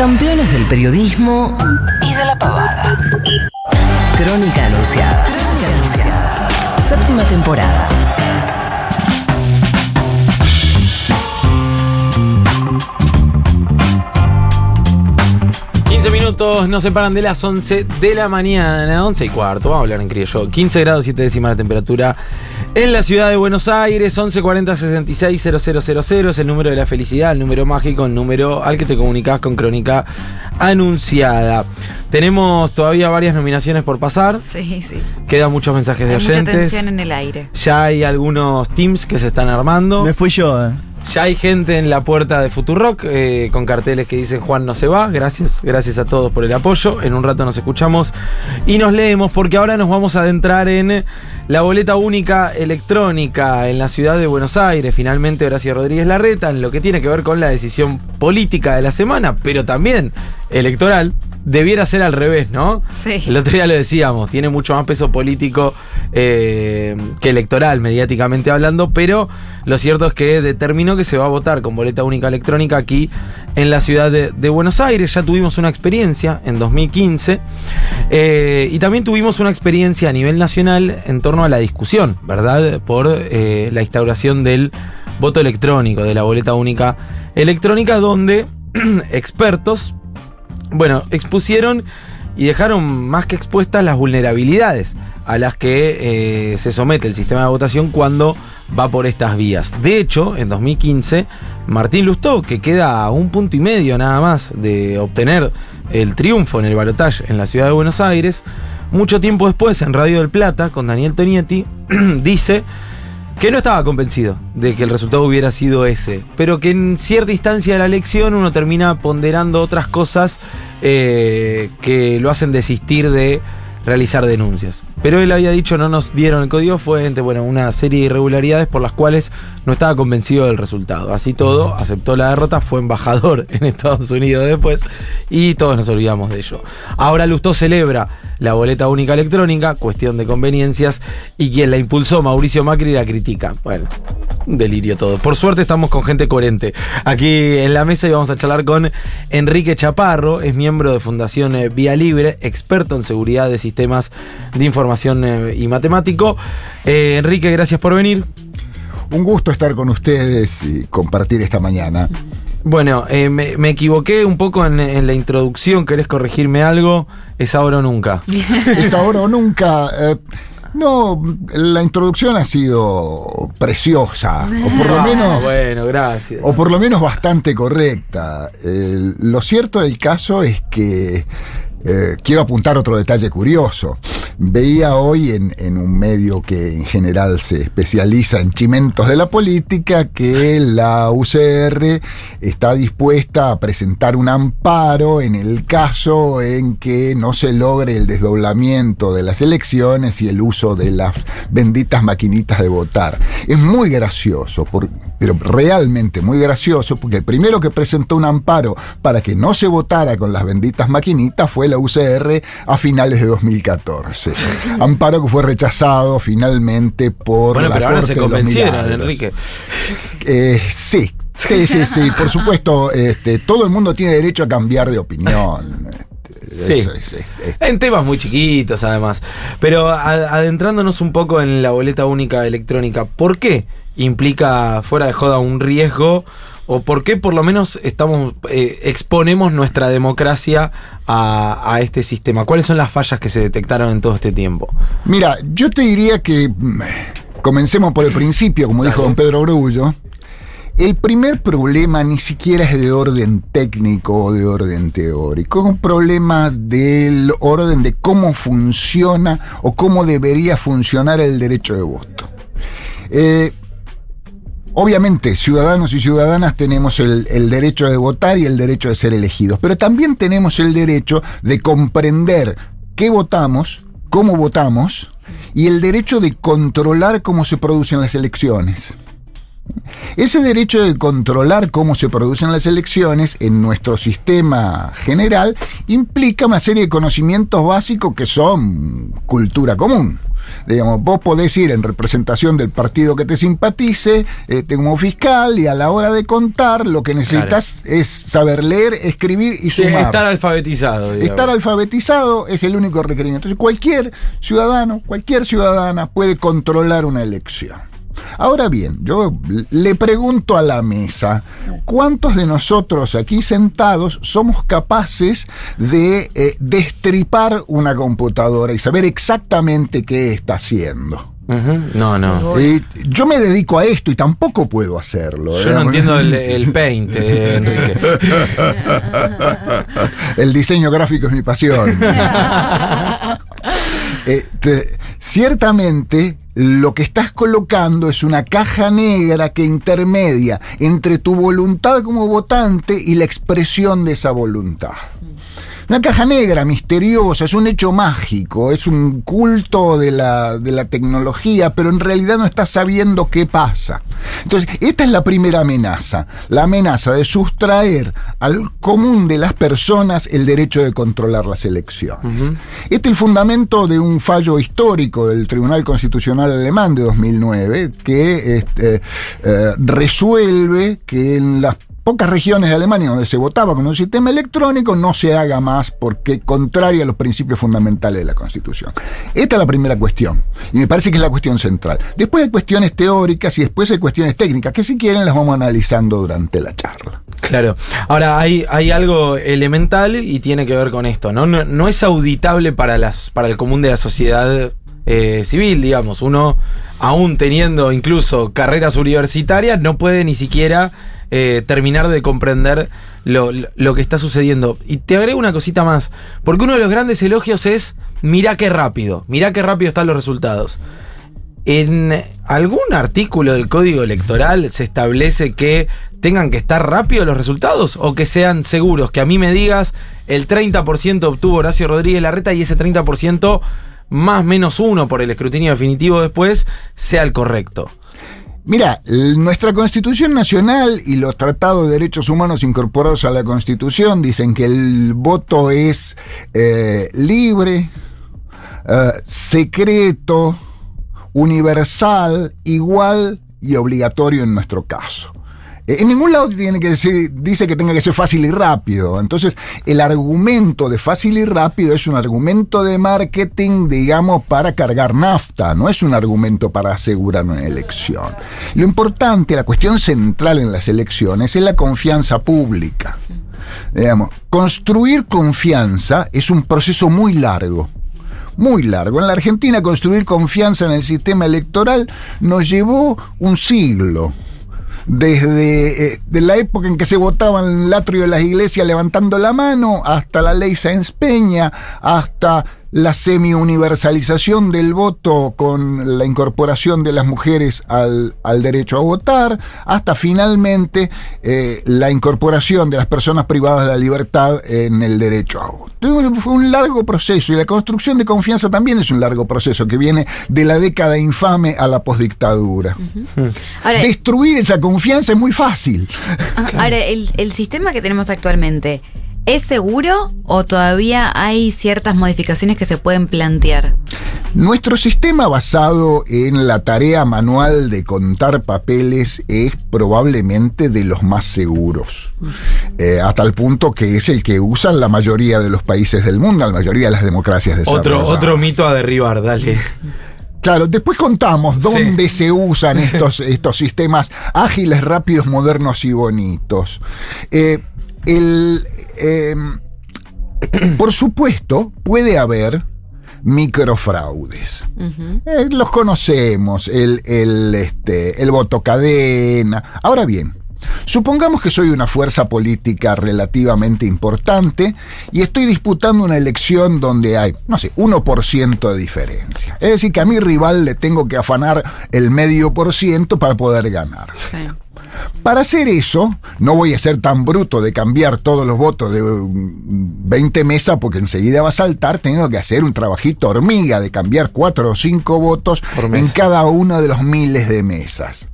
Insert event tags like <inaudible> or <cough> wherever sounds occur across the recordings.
Campeones del periodismo y de la pavada. Crónica anunciada. Crónica anunciada. Séptima temporada. minutos nos separan de las 11 de la mañana, 11 y cuarto, vamos a hablar en criollo. 15 grados 7 décimas la temperatura en la ciudad de Buenos Aires, 1140 66 000 es el número de la felicidad, el número mágico, el número al que te comunicas con Crónica Anunciada. Tenemos todavía varias nominaciones por pasar. Sí, sí. Quedan muchos mensajes de Hay oyentes. mucha tensión en el aire. Ya hay algunos teams que se están armando. Me fui yo, eh. Ya hay gente en la puerta de Futurock eh, con carteles que dicen Juan no se va. Gracias, gracias a todos por el apoyo. En un rato nos escuchamos y nos leemos porque ahora nos vamos a adentrar en la boleta única electrónica en la ciudad de Buenos Aires. Finalmente Horacio Rodríguez Larreta en lo que tiene que ver con la decisión política de la semana, pero también electoral. Debiera ser al revés, ¿no? Sí. El otro día lo decíamos, tiene mucho más peso político eh, que electoral, mediáticamente hablando, pero lo cierto es que determinó que se va a votar con boleta única electrónica aquí en la ciudad de, de Buenos Aires. Ya tuvimos una experiencia en 2015 eh, y también tuvimos una experiencia a nivel nacional en torno a la discusión, ¿verdad? Por eh, la instauración del voto electrónico, de la boleta única electrónica, donde <clears throat> expertos bueno, expusieron y dejaron más que expuestas las vulnerabilidades a las que eh, se somete el sistema de votación cuando va por estas vías. De hecho, en 2015, Martín Lustó, que queda a un punto y medio nada más de obtener el triunfo en el balotaje en la ciudad de Buenos Aires, mucho tiempo después en Radio del Plata, con Daniel Tonietti, <clears throat> dice que no estaba convencido de que el resultado hubiera sido ese, pero que en cierta instancia de la elección uno termina ponderando otras cosas eh, que lo hacen desistir de realizar denuncias. Pero él había dicho no nos dieron el código fuente, bueno, una serie de irregularidades por las cuales no estaba convencido del resultado. Así todo, aceptó la derrota, fue embajador <laughs> en Estados Unidos después y todos nos olvidamos de ello. Ahora Lustó celebra la boleta única electrónica, cuestión de conveniencias, y quien la impulsó, Mauricio Macri, la critica. Bueno, un delirio todo. Por suerte estamos con gente coherente aquí en la mesa y vamos a charlar con Enrique Chaparro, es miembro de Fundación eh, Vía Libre, experto en seguridad de sistemas de información eh, y matemático. Eh, Enrique, gracias por venir. Un gusto estar con ustedes y compartir esta mañana. Bueno, eh, me, me equivoqué un poco en, en la introducción, ¿querés corregirme algo? Es ahora o nunca. <laughs> Es ahora o nunca. eh, no, la introducción ha sido preciosa, o por lo Ah, menos, bueno, gracias. o por lo menos bastante correcta. Lo cierto del caso es que eh, quiero apuntar otro detalle curioso. Veía hoy en, en un medio que en general se especializa en chimentos de la política que la UCR está dispuesta a presentar un amparo en el caso en que no se logre el desdoblamiento de las elecciones y el uso de las benditas maquinitas de votar. Es muy gracioso, por- pero realmente muy gracioso, porque el primero que presentó un amparo para que no se votara con las benditas maquinitas fue la UCR a finales de 2014. <laughs> Amparo que fue rechazado finalmente por Bueno, la pero ahora Corte se convencieron. Enrique. Eh, sí, sí, sí, <laughs> sí, por supuesto, este, todo el mundo tiene derecho a cambiar de opinión. Sí. Eso es, es- es- En temas muy chiquitos, además. Pero adentrándonos un poco en la boleta única electrónica, ¿por qué implica fuera de joda un riesgo? ¿O por qué por lo menos estamos eh, exponemos nuestra democracia a, a este sistema? ¿Cuáles son las fallas que se detectaron en todo este tiempo? Mira, yo te diría que mm, comencemos por el principio, como dijo don Pedro Grullo. El primer problema ni siquiera es de orden técnico o de orden teórico, es un problema del orden de cómo funciona o cómo debería funcionar el derecho de voto. Eh, Obviamente, ciudadanos y ciudadanas tenemos el, derecho de votar y el derecho de ser elegidos, pero también tenemos el derecho de comprender qué votamos, cómo votamos y el derecho de controlar cómo se producen las elecciones. Ese derecho de controlar cómo se producen las elecciones en nuestro sistema general implica una serie de conocimientos básicos que son cultura común. Digamos, vos podés ir en representación del partido que te simpatice, este, como fiscal, y a la hora de contar, lo que necesitas es saber leer, escribir y Sí, sumar. estar alfabetizado. digamos. Estar alfabetizado es el único requerimiento. Entonces, cualquier ciudadano, cualquier ciudadana puede controlar una elección. Ahora bien, yo le pregunto a la mesa, ¿cuántos de nosotros aquí sentados somos capaces de eh, destripar una computadora y saber exactamente qué está haciendo? No, no. Eh, yo me dedico a esto y tampoco puedo hacerlo. Yo no ¿eh? entiendo el, el <laughs> paint, eh, Enrique. <laughs> El diseño gráfico es mi pasión. <laughs> Eh, te- ciertamente, lo que estás colocando es una caja negra que intermedia entre tu voluntad como votante y la expresión de esa voluntad. Una caja negra, misteriosa, es un hecho mágico, es un culto de la, de la tecnología, pero en realidad no estás sabiendo qué pasa. Entonces, esta es la primera amenaza, la amenaza de sustraer al común de las personas el derecho de controlar las elecciones. Este es el fundamento de un fallo histórico del Tribunal Constitucional Alemán de 2009, que este, eh, resuelve que en las pocas regiones de Alemania donde se votaba con un sistema electrónico no se haga más porque contraria a los principios fundamentales de la Constitución. Esta es la primera cuestión y me parece que es la cuestión central. Después hay cuestiones teóricas y después hay cuestiones técnicas que si quieren las vamos analizando durante la charla. Claro. Ahora, hay, hay algo elemental y tiene que ver con esto, ¿no? No, es auditable para, las, para el común de la sociedad eh, civil, digamos. Uno, aún teniendo incluso carreras universitarias, no puede ni siquiera eh, terminar de comprender lo, lo- que está sucediendo. Y te agrego una cosita más, porque uno de los grandes elogios es, mirá qué rápido, mirá qué rápido están los resultados. En algún artículo del código electoral se establece que tengan que estar rápidos los resultados o que sean seguros, que a mí me digas el 30% obtuvo Horacio Rodríguez Larreta y ese 30% más menos uno por el escrutinio definitivo después sea el correcto. Mira, nuestra Constitución Nacional y los tratados de derechos humanos incorporados a la Constitución dicen que el voto es eh, libre, eh, secreto, universal, igual y obligatorio en nuestro caso. Eh, En ningún lado tiene que decir, dice que tenga que ser fácil y rápido. Entonces, el argumento de fácil y rápido es un argumento de marketing, digamos, para cargar nafta, no es un argumento para asegurar una elección. Lo importante, la cuestión central en las elecciones es la confianza pública. Digamos, construir confianza es un proceso muy largo muy largo. En la Argentina construir confianza en el sistema electoral nos llevó un siglo. Desde eh, de la época en que se votaba en el atrio de las iglesias levantando la mano, hasta la ley Sáenz Peña, hasta la semi-universalización del voto con la incorporación de las mujeres al, al derecho a votar, hasta finalmente eh, la incorporación de las personas privadas de la libertad en el derecho a voto. Fue un largo proceso y la construcción de confianza también es un largo proceso que viene de la década infame a la postdictadura. Ahora, Destruir esa confianza es muy fácil. ahora el, el sistema que tenemos actualmente, ¿es seguro o todavía hay ciertas modificaciones que se pueden plantear? Nuestro sistema basado en la tarea manual de contar papeles es probablemente de los más seguros, Eh, a tal punto que es el que usan la mayoría de los países del mundo, la mayoría de las democracias Otro, desarrolladas. otro mito a derribar, dale. Claro, después contamos dónde se usan <laughs> estos, estos sistemas ágiles, rápidos, modernos y bonitos. Eh, el, eh, por supuesto, puede haber microfraudes. Eh, los conocemos, el, el, este, el voto cadena. Ahora bien, supongamos que soy una fuerza política relativamente importante y estoy disputando una elección donde hay, no sé, 1% de diferencia. Es decir, que a mi rival le tengo que afanar el medio por ciento para poder ganar. Para hacer eso, no voy a ser tan bruto de cambiar todos los votos de mm, 20 mesas porque enseguida va a saltar. Tengo que hacer un trabajito hormiga de cambiar 4 o 5 votos en cada una de los miles de mesas.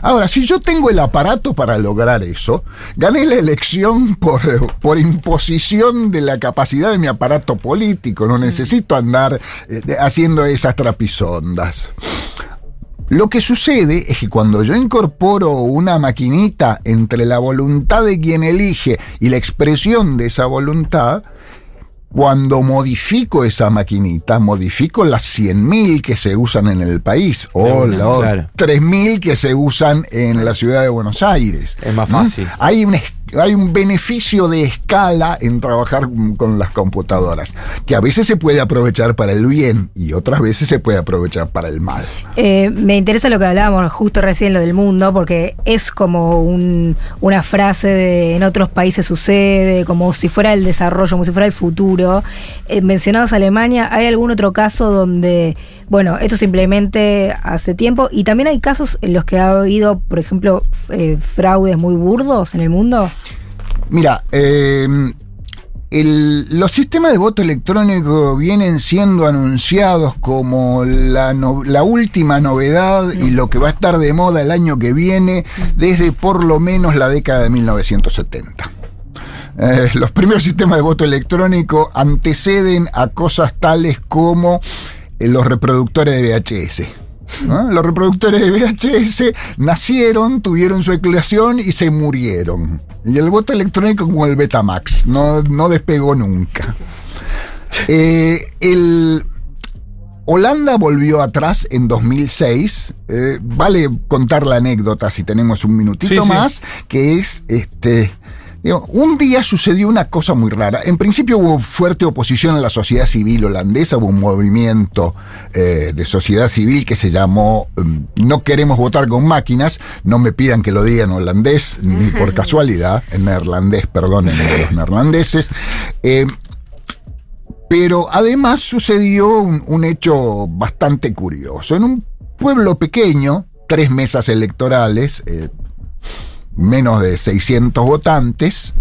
Ahora, si yo tengo el aparato para lograr eso, gané la elección por, por imposición de la capacidad de mi aparato político. No necesito andar eh, haciendo esas trapisondas. Lo que sucede es que cuando yo incorporo una maquinita entre la voluntad de quien elige y la expresión de esa voluntad, cuando modifico esa maquinita, modifico las 100.000 que se usan en el país o los claro. 3.000 que se usan en la ciudad de Buenos Aires. Es más ¿Mm? fácil. Hay un, es- hay un beneficio de escala en trabajar con las computadoras, que a veces se puede aprovechar para el bien y otras veces se puede aprovechar para el mal. Eh, me interesa lo que hablábamos justo recién, lo del mundo, porque es como un- una frase de en otros países sucede, como si fuera el desarrollo, como si fuera el futuro. Eh, mencionabas Alemania, ¿hay algún otro caso donde, bueno, esto se implemente hace tiempo y también hay casos en los que ha habido, por ejemplo, eh, fraudes muy burdos en el mundo? Mira, eh, el- los sistemas de voto electrónico vienen siendo anunciados como la, no- la última novedad y lo que va a estar de moda el año que viene desde por lo menos la década de 1970. Eh, los primeros sistemas de voto electrónico anteceden a cosas tales como eh, los reproductores de VHS. ¿no? Los reproductores de VHS nacieron, tuvieron su eclosión y se murieron. Y el voto electrónico como el Betamax, no, no despegó nunca. Eh, el, Holanda volvió atrás en 2006. eh, vale contar la anécdota si tenemos un minutito Sí, sí. más, que es este. Digo, un día sucedió una cosa muy rara. En principio hubo fuerte oposición en la sociedad civil holandesa, hubo un movimiento eh, de sociedad civil que se llamó mm, No queremos votar con máquinas, no me pidan que lo diga en holandés, ni por casualidad, en neerlandés, perdónenme los neerlandeses. Eh, pero además sucedió un, un hecho bastante curioso. En un pueblo pequeño, tres mesas electorales, eh, menos de 600 votantes,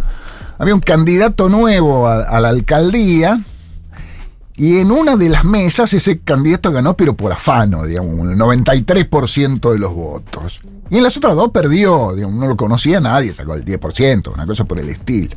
había un candidato nuevo a, la alcaldía y en una de las mesas ese candidato ganó, pero por afano, digamos, el 93% de los votos. Y en las otras dos perdió, digamos, no lo conocía nadie, sacó el 10%, una cosa por el estilo.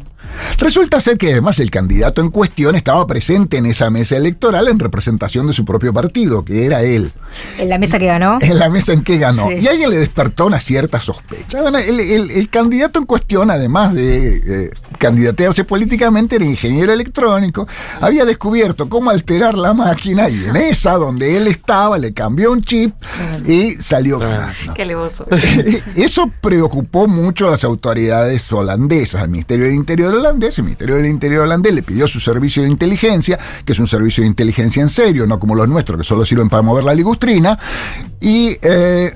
Resulta ser que además el candidato en cuestión estaba presente en esa mesa electoral en representación de su propio partido, que era él, En la mesa que ganó. <laughs> en la mesa en que ganó. Sí. Y a alguien le despertó una cierta sospecha. Bueno, el, el- el candidato en cuestión, además de eh, candidatearse políticamente, era ingeniero electrónico, había descubierto cómo alterar la máquina y en esa donde él estaba le cambió un chip y salió ganando. Qué alevoso. <laughs> Eso preocupó mucho a las autoridades holandesas, al Ministerio del Interior holandés. El Ministerio del Interior holandés le pidió su servicio de inteligencia, que es un servicio de inteligencia en serio, no como los nuestros, que solo sirven para mover la ligustrina. Y eh,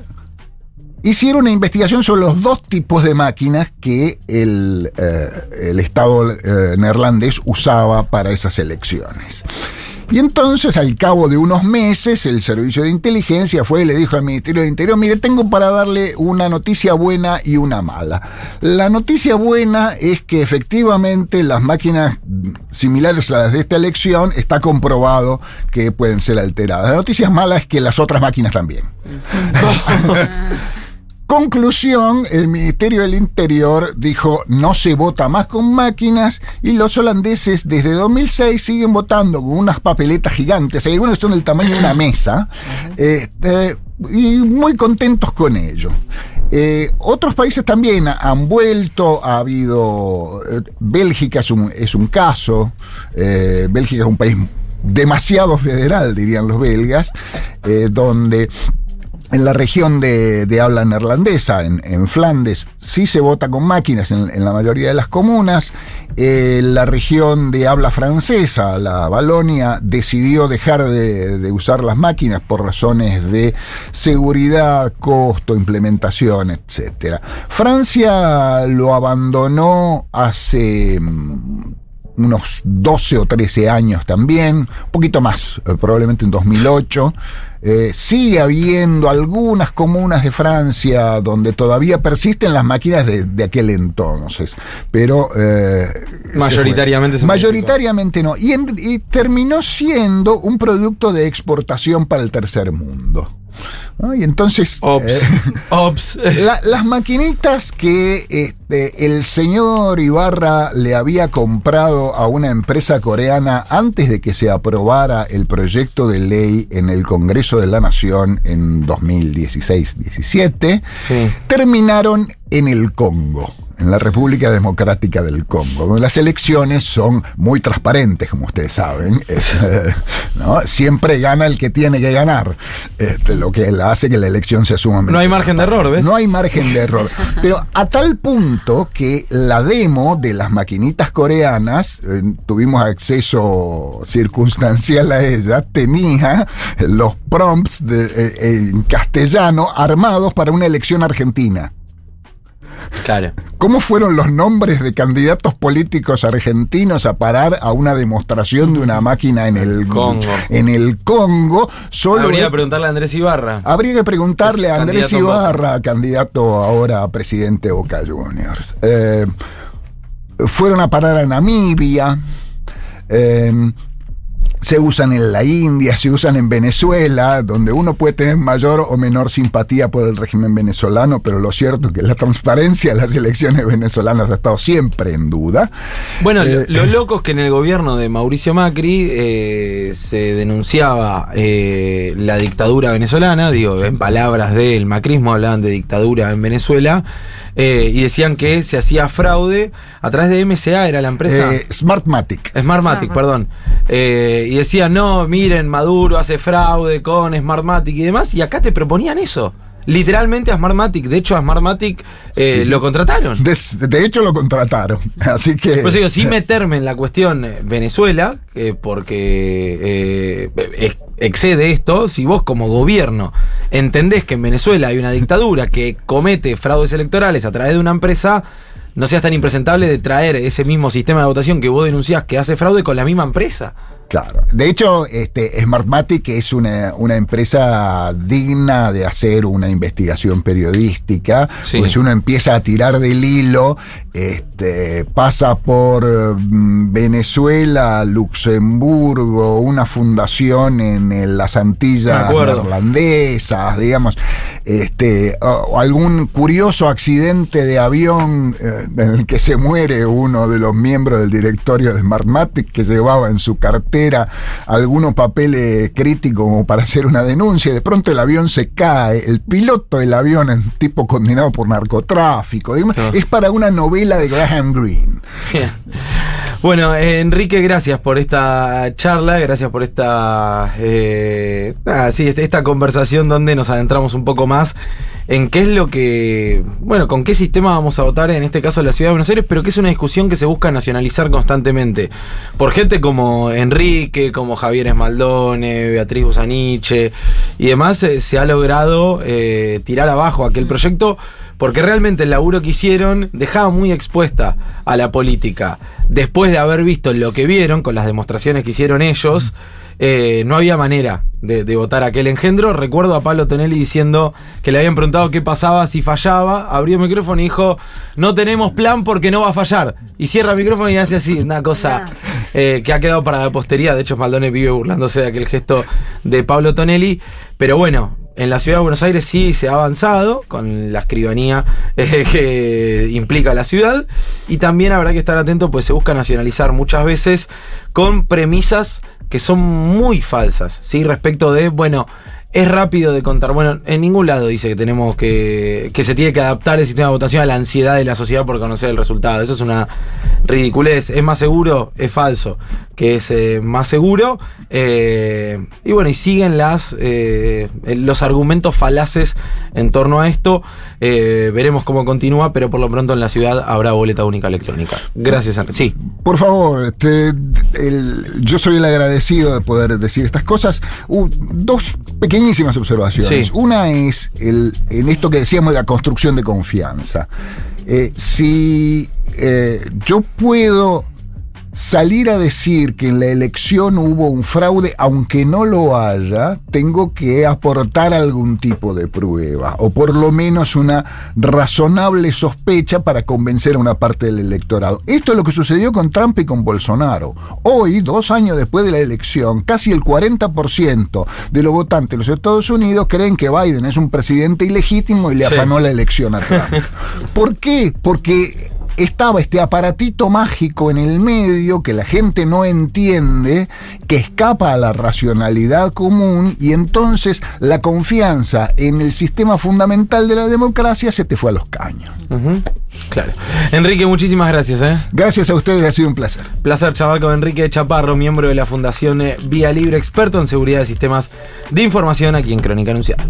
hicieron una investigación sobre los dos tipos de máquinas que el, eh, el Estado eh, neerlandés usaba para esas elecciones. Y entonces, al cabo de unos meses, el servicio de inteligencia fue y le dijo al Ministerio de Interior, mire, tengo para darle una noticia buena y una mala. La noticia buena es que efectivamente las máquinas similares a las de esta elección está comprobado que pueden ser alteradas. La noticia mala es que las otras máquinas también. <laughs> Conclusión, el Ministerio del Interior dijo no se vota más con máquinas y los holandeses desde 2006 siguen votando con unas papeletas gigantes, algunas son del tamaño de una mesa, este, y muy contentos con ello. Eh, otros países también han vuelto, ha habido, eh, Bélgica es un, es un caso, eh, Bélgica es un país demasiado federal, dirían los belgas, donde en la región de, habla neerlandesa, en, Flandes, sí se vota con máquinas en, en la mayoría de las comunas. Eh, la región de habla francesa, la Valonia, decidió dejar de, de usar las máquinas por razones de seguridad, costo, implementación, etc. Francia lo abandonó hace mm, unos 12 o 13 años también, un poquito más, eh, probablemente en 2008. Eh, sigue habiendo algunas comunas de Francia donde todavía persisten las máquinas de, de aquel entonces, pero eh, Mayoritariamente se mayoritariamente no. Y, en- y terminó siendo un producto de exportación para el tercer mundo. ¿No? Y entonces... Ops. eh, <laughs> Ops. <laughs> la- las maquinitas que este, el señor Ibarra le había comprado a una empresa coreana antes de que se aprobara el proyecto de ley en el Congreso de la Nación en 2016-17, Sí. terminaron en el Congo, en la República Democrática del Congo. Las elecciones son muy transparentes, como ustedes saben. <laughs> Es, ¿no? Siempre gana el que tiene que ganar, este, lo que hace que la elección sea sumamente... No hay margen de error, ¿ves? No hay margen de error. Pero a tal punto que la demo de las maquinitas coreanas, eh, tuvimos acceso circunstancial a ella, tenía los prompts de- eh, en castellano armados para una elección argentina. Claro. ¿Cómo fueron los nombres de candidatos políticos argentinos a parar a una demostración de una máquina en el Congo. En el Congo, solo Habría que preguntarle a Andrés Ibarra. Habría que preguntarle a Andrés candidato Ibarra, candidato ahora a presidente de Boca Juniors. Eh, fueron a parar a Namibia. eh, se usan en la India, se usan en Venezuela, donde uno puede tener mayor o menor simpatía por el régimen venezolano, pero lo cierto es que la transparencia de las elecciones venezolanas ha estado siempre en duda. Bueno, lo- Eh, lo loco es que en el gobierno de Mauricio Macri eh, se denunciaba eh, la dictadura venezolana, digo, en palabras del macrismo hablaban de dictadura en Venezuela, eh, y decían que se hacía fraude a través de MCA, era la empresa. eh, Smartmatic. Smartmatic, perdón. Eh, y decían, no, miren, Maduro hace fraude con Smartmatic y demás, y acá te proponían eso. Literalmente a Smartmatic. De hecho, a Smartmatic eh, Sí. lo contrataron. De, de hecho, lo contrataron. <laughs> Así que. Digo, sin <laughs> meterme en la cuestión eh, Venezuela, eh, porque eh, ex- excede esto, si vos como gobierno entendés que en Venezuela hay una dictadura que comete fraudes electorales a través de una empresa, no seas tan impresentable de traer ese mismo sistema de votación que vos denunciás que hace fraude con la misma empresa. Claro. De hecho, este, Smartmatic es una, una empresa digna de hacer una investigación periodística. Sí. Porque si uno empieza a tirar del hilo, este, pasa por mm, Venezuela, Luxemburgo, una fundación en, en las Antillas neerlandesas, digamos, este, o, algún curioso accidente de avión eh, en el que se muere uno de los miembros del directorio de Smartmatic que llevaba en su cartera algunos papeles críticos como para hacer una denuncia y de pronto el avión se cae, el piloto del avión es un tipo condenado por narcotráfico, digamos, Ah. es para una novela de Graham Greene. Bien. Bueno, eh, Enrique, gracias por esta charla, gracias por esta, eh, este- esta conversación donde nos adentramos un poco más en qué es lo que, bueno, con qué sistema vamos a votar, en este caso la ciudad de Buenos Aires, pero que es una discusión que se busca nacionalizar constantemente por gente como Enrique, como Javier Esmaldone, Beatriz Busaniche y demás, eh, se ha logrado eh, tirar abajo aquel proyecto porque realmente el laburo que hicieron dejaba muy expuesta a la política. Después de haber visto lo que vieron con las demostraciones que hicieron ellos, eh, no había manera de, de votar aquel engendro. Recuerdo a Pablo Tonelli diciendo que le habían preguntado qué pasaba si fallaba. Abrió el micrófono y dijo: No tenemos plan porque no va a fallar. Y cierra el micrófono y hace así, una cosa eh, que ha quedado para la posteridad. De hecho, Maldone vive burlándose de aquel gesto de Pablo Tonelli. Pero bueno, en la ciudad de Buenos Aires sí se ha avanzado con la escribanía <laughs> eh, que implica la ciudad y también habrá que estar atento pues se busca nacionalizar muchas veces con premisas que son muy falsas, ¿sí? Respecto de, bueno, es rápido de contar. Bueno, en ningún lado dice que tenemos que. que se tiene que adaptar el sistema de votación a la ansiedad de la sociedad por conocer el resultado. Eso es una ridiculez. ¿Es más seguro? Es falso. Que es eh, más seguro. Eh, y bueno, y siguen las eh, los argumentos falaces en torno a esto. Veremos cómo continúa, pero por lo pronto en la ciudad habrá boleta única electrónica. Gracias, Henry. Sí. Por favor, este, yo soy el agradecido de poder decir estas cosas. Dos pequeñísimas observaciones. Sí. Una es el, en esto que decíamos de la construcción de confianza. Eh, si eh, yo puedo salir a decir que en la elección hubo un fraude, aunque no lo haya, tengo que aportar algún tipo de prueba, o por lo menos una razonable sospecha para convencer a una parte del electorado. Esto es lo que sucedió con Trump y con Bolsonaro. Hoy, dos años después de la elección, casi el 40% de los votantes de los Estados Unidos creen que Biden es un presidente ilegítimo y le Sí. afanó la elección a Trump. <laughs> ¿Por qué? Porque estaba este aparatito mágico en el medio que la gente no entiende, que escapa a la racionalidad común y entonces la confianza en el sistema fundamental de la democracia se te fue a los caños. Claro. Enrique, muchísimas gracias, ¿eh? Gracias a ustedes, ha sido un placer. Placer charlar con Enrique Chaparro, miembro de la Fundación eh, Vía Libre, experto en seguridad de sistemas de información aquí en Crónica Anunciada.